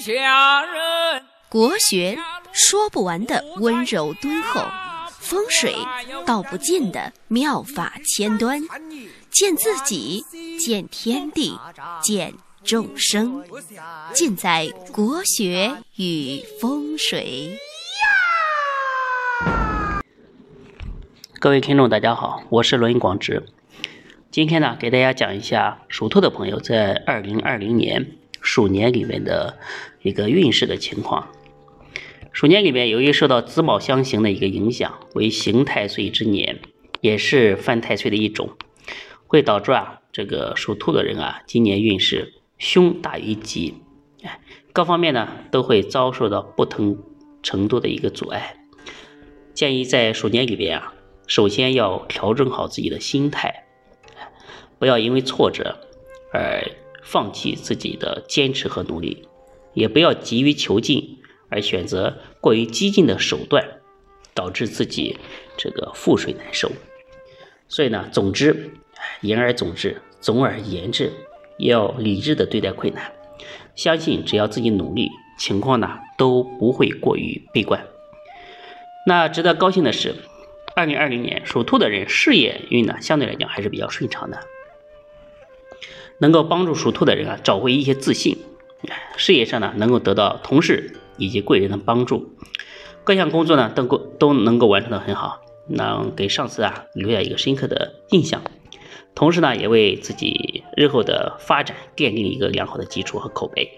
下人。国学说不完的温柔敦厚，风水道不尽的妙法千端，见自己，见天地，见众生，尽在国学与风水。各位听众，大家好，我是罗云广直。今天呢，给大家讲一下属兔的朋友在二零二零年鼠年里面的一个运势的情况。鼠年里面由于受到子卯相刑的一个影响，为刑太岁之年，也是犯太岁的一种，会导致啊这个属兔的人啊，今年运势凶大于吉，哎，各方面呢都会遭受到不同程度的一个阻碍。建议在鼠年里边啊。首先要调整好自己的心态，不要因为挫折而放弃自己的坚持和努力，也不要急于求进而选择过于激进的手段，导致自己这个覆水难收。所以呢，总之，言而总之，总而言之，要理智的对待困难，相信只要自己努力，情况呢都不会过于悲观。那值得高兴的是。二零二零年属兔的人事业运呢，相对来讲还是比较顺畅的，能够帮助属兔的人啊找回一些自信，事业上呢能够得到同事以及贵人的帮助，各项工作呢都够都能够完成的很好，能给上司啊留下一个深刻的印象，同时呢也为自己日后的发展奠定一个良好的基础和口碑。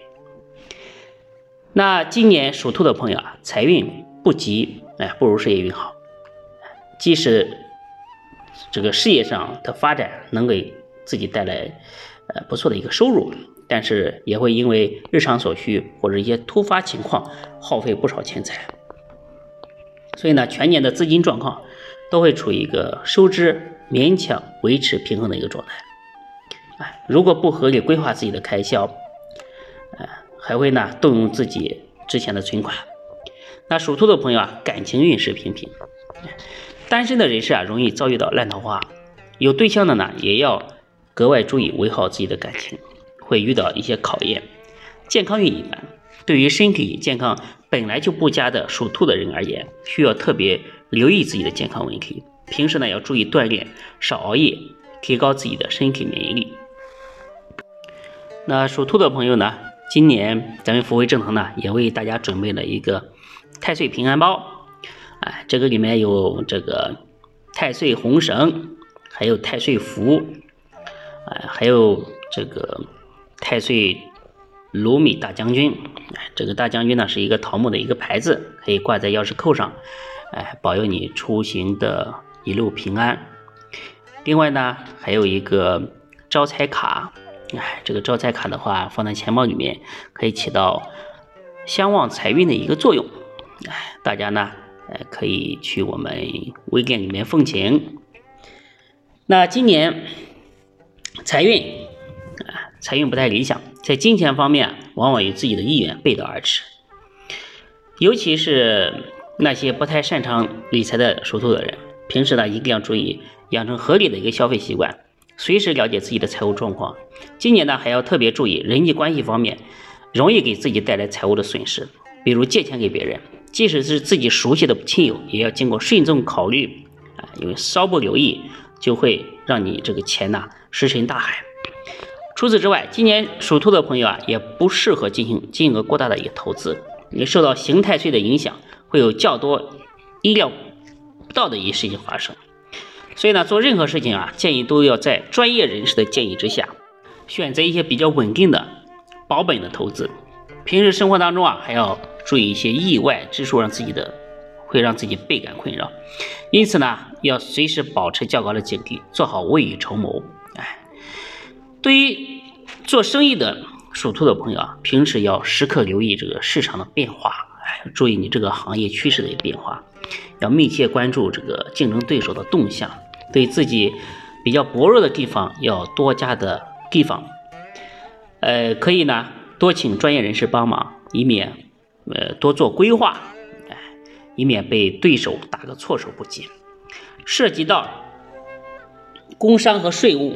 那今年属兔的朋友啊，财运不及，哎，不如事业运好。即使这个事业上的发展能给自己带来呃不错的一个收入，但是也会因为日常所需或者一些突发情况耗费不少钱财。所以呢，全年的资金状况都会处于一个收支勉强维持平衡的一个状态。哎，如果不合理规划自己的开销，呃，还会呢动用自己之前的存款。那属兔的朋友啊，感情运势平平。单身的人士啊，容易遭遇到烂桃花；有对象的呢，也要格外注意维好自己的感情，会遇到一些考验。健康运一般，对于身体健康本来就不佳的属兔的人而言，需要特别留意自己的健康问题。平时呢，要注意锻炼，少熬夜，提高自己的身体免疫力。那属兔的朋友呢，今年咱们福慧正堂呢，也为大家准备了一个太岁平安包。哎，这个里面有这个太岁红绳，还有太岁符，哎，还有这个太岁卢米大将军。这个大将军呢是一个桃木的一个牌子，可以挂在钥匙扣上，哎，保佑你出行的一路平安。另外呢，还有一个招财卡，哎，这个招财卡的话放在钱包里面，可以起到相旺财运的一个作用。哎，大家呢。呃，可以去我们微店里面奉请。那今年财运啊，财运不太理想，在金钱方面往往与自己的意愿背道而驰。尤其是那些不太擅长理财的属兔的人，平时呢一定要注意养成合理的一个消费习惯，随时了解自己的财务状况。今年呢还要特别注意人际关系方面，容易给自己带来财务的损失，比如借钱给别人。即使是自己熟悉的亲友，也要经过慎重考虑啊，因为稍不留意，就会让你这个钱呐石沉大海。除此之外，今年属兔的朋友啊，也不适合进行金额过大的一个投资，你受到刑太岁的影响，会有较多意料不到的一些事情发生。所以呢，做任何事情啊，建议都要在专业人士的建议之下，选择一些比较稳定的保本的投资。平时生活当中啊，还要。注意一些意外之数，让自己的会让自己倍感困扰，因此呢，要随时保持较高的警惕，做好未雨绸缪。对于做生意的属兔的朋友啊，平时要时刻留意这个市场的变化，哎，注意你这个行业趋势的变化，要密切关注这个竞争对手的动向，对自己比较薄弱的地方要多加的提防。呃，可以呢，多请专业人士帮忙，以免。呃，多做规划，哎，以免被对手打个措手不及。涉及到工商和税务，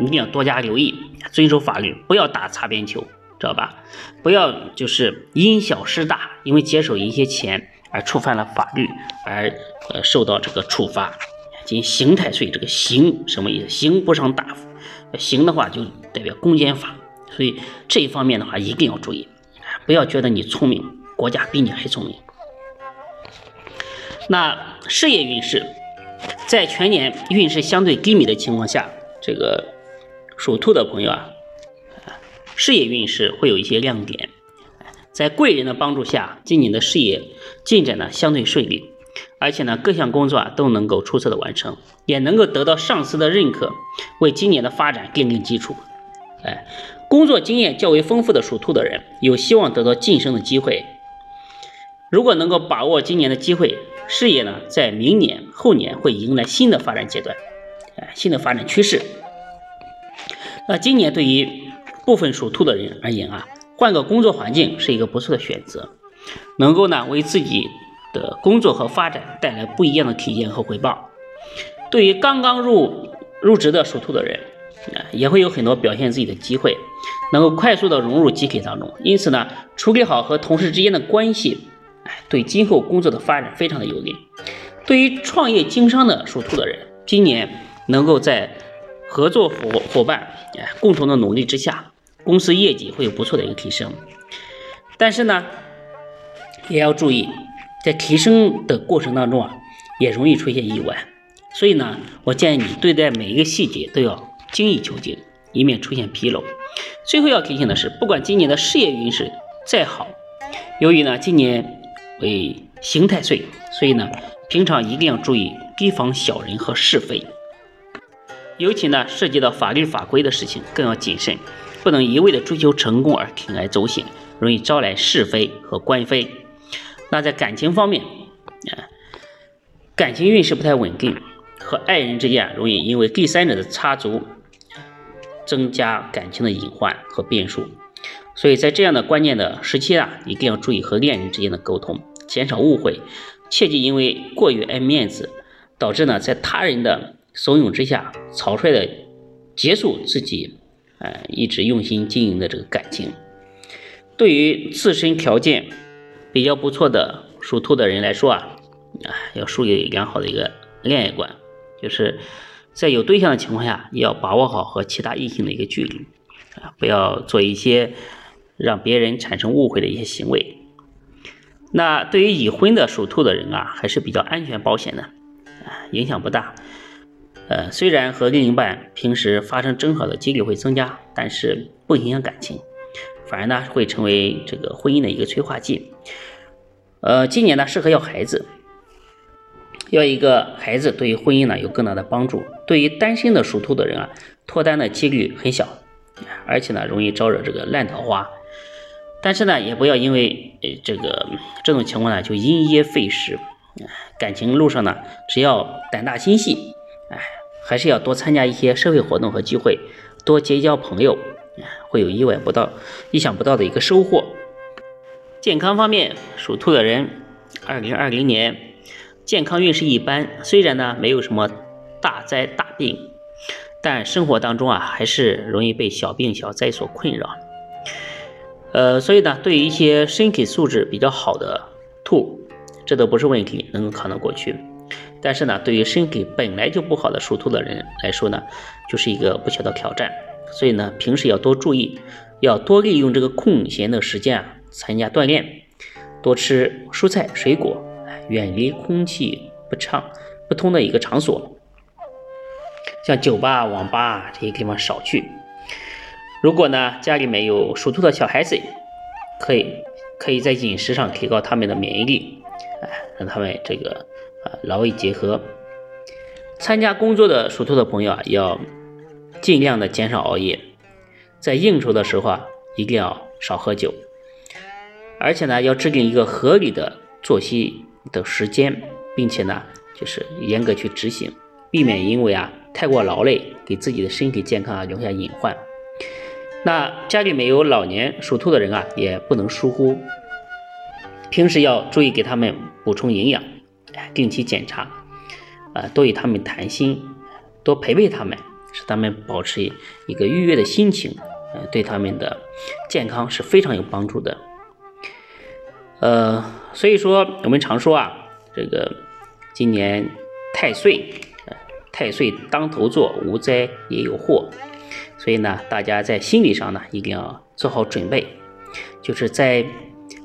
一定要多加留意，遵守法律，不要打擦边球。知道吧？不要就是因小失大，因为节省一些钱而触犯了法律，而呃受到这个处罚。仅刑太岁，这个刑什么意思？刑不上大夫，刑的话就代表公检法，所以这一方面的话一定要注意，不要觉得你聪明，国家比你还聪明。那事业运势，在全年运势相对低迷的情况下，这个属兔的朋友啊，事业运势会有一些亮点，在贵人的帮助下，今年的事业进展呢相对顺利，而且呢各项工作啊都能够出色的完成，也能够得到上司的认可，为今年的发展奠定基础。哎，工作经验较为丰富的属兔的人，有希望得到晋升的机会。如果能够把握今年的机会，事业呢，在明年后年会迎来新的发展阶段，哎，新的发展趋势。那今年对于部分属兔的人而言啊，换个工作环境是一个不错的选择，能够呢为自己的工作和发展带来不一样的体验和回报。对于刚刚入入职的属兔的人，啊，也会有很多表现自己的机会，能够快速的融入集体当中。因此呢，处理好和同事之间的关系。对今后工作的发展非常的有利。对于创业经商的属兔的人，今年能够在合作伙伙伴共同的努力之下，公司业绩会有不错的一个提升。但是呢，也要注意，在提升的过程当中啊，也容易出现意外。所以呢，我建议你对待每一个细节都要精益求精，以免出现纰漏。最后要提醒的是，不管今年的事业运势再好，由于呢今年。为刑太岁，所以呢，平常一定要注意提防小人和是非，尤其呢涉及到法律法规的事情更要谨慎，不能一味的追求成功而铤而走险，容易招来是非和官非。那在感情方面，啊，感情运势不太稳定，和爱人之间容易因为第三者的插足，增加感情的隐患和变数。所以在这样的关键的时期啊，一定要注意和恋人之间的沟通，减少误会，切忌因为过于爱面子，导致呢在他人的怂恿之下，草率的结束自己，呃一直用心经营的这个感情。对于自身条件比较不错的属兔的人来说啊，啊要树立良好的一个恋爱观，就是在有对象的情况下，要把握好和其他异性的一个距离，啊不要做一些。让别人产生误会的一些行为，那对于已婚的属兔的人啊，还是比较安全保险的，啊，影响不大。呃，虽然和另一半平时发生争吵的几率会增加，但是不影响感情，反而呢会成为这个婚姻的一个催化剂。呃，今年呢适合要孩子，要一个孩子对于婚姻呢有更大的帮助。对于单身的属兔的人啊，脱单的几率很小，而且呢容易招惹这个烂桃花。但是呢，也不要因为呃这个这种情况呢就因噎废食。感情路上呢，只要胆大心细，哎，还是要多参加一些社会活动和聚会，多结交朋友，会有意外不到、意想不到的一个收获。健康方面，属兔的人，二零二零年健康运势一般，虽然呢没有什么大灾大病，但生活当中啊还是容易被小病小灾所困扰。呃，所以呢，对于一些身体素质比较好的兔，这都不是问题，能够扛得过去。但是呢，对于身体本来就不好的属兔的人来说呢，就是一个不小的挑战。所以呢，平时要多注意，要多利用这个空闲的时间啊，参加锻炼，多吃蔬菜水果，远离空气不畅不通的一个场所，像酒吧、网吧这些地方少去。如果呢，家里面有属兔的小孩子，可以可以在饮食上提高他们的免疫力，哎，让他们这个啊劳逸结合。参加工作的属兔的朋友啊，要尽量的减少熬夜，在应酬的时候啊，一定要少喝酒，而且呢，要制定一个合理的作息的时间，并且呢，就是严格去执行，避免因为啊太过劳累，给自己的身体健康啊留下隐患。那家里面有老年属兔的人啊，也不能疏忽，平时要注意给他们补充营养，定期检查，啊，多与他们谈心，多陪陪他们，使他们保持一个愉悦的心情，呃，对他们的健康是非常有帮助的。呃，所以说我们常说啊，这个今年太岁，太岁当头坐，无灾也有祸。所以呢，大家在心理上呢一定要做好准备，就是在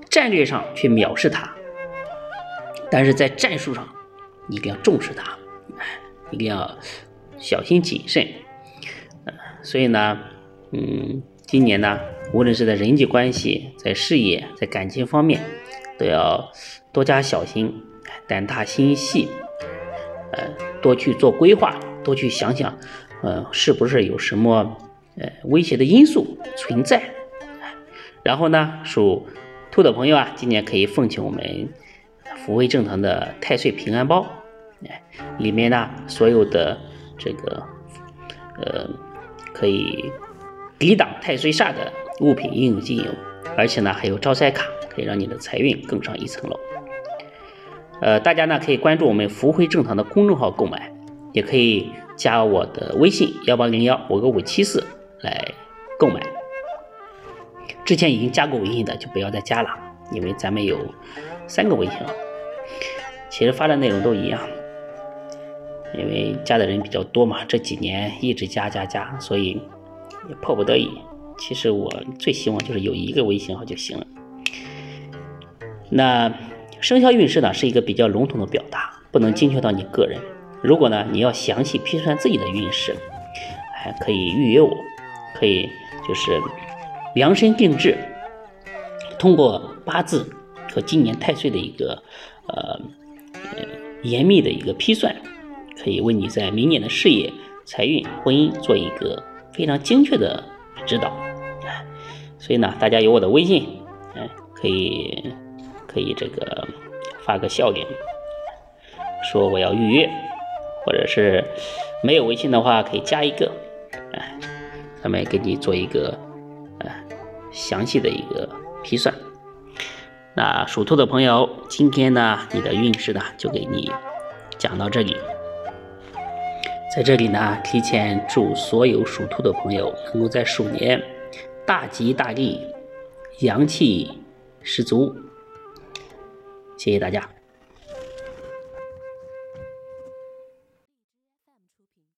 战略上去藐视它，但是在战术上一定要重视它，一定要小心谨慎。所以呢，嗯，今年呢，无论是在人际关系、在事业、在感情方面，都要多加小心，胆大心细，呃，多去做规划，多去想想，呃，是不是有什么呃威胁的因素存在？然后呢，属兔的朋友啊，今年可以奉请我们福慧正堂的太岁平安包，哎，里面呢所有的这个呃。可以抵挡太岁煞的物品应有尽有，而且呢还有招财卡，可以让你的财运更上一层楼。呃，大家呢可以关注我们福慧正堂的公众号购买，也可以加我的微信幺八零幺五个五七四来购买。之前已经加过微信的就不要再加了，因为咱们有三个微信号，其实发的内容都一样。因为加的人比较多嘛，这几年一直加加加，所以也迫不得已。其实我最希望就是有一个微信号就行了。那生肖运势呢，是一个比较笼统的表达，不能精确到你个人。如果呢你要详细批算自己的运势，还可以预约我，可以就是量身定制，通过八字和今年太岁的一个呃严密的一个批算。可以为你在明年的事业、财运、婚姻做一个非常精确的指导，所以呢，大家有我的微信，哎，可以可以这个发个笑脸，说我要预约，或者是没有微信的话，可以加一个，哎，咱们给你做一个哎详细的一个批算。那属兔的朋友，今天呢，你的运势呢，就给你讲到这里。在这里呢，提前祝所有属兔的朋友能够在鼠年大吉大利，阳气十足。谢谢大家。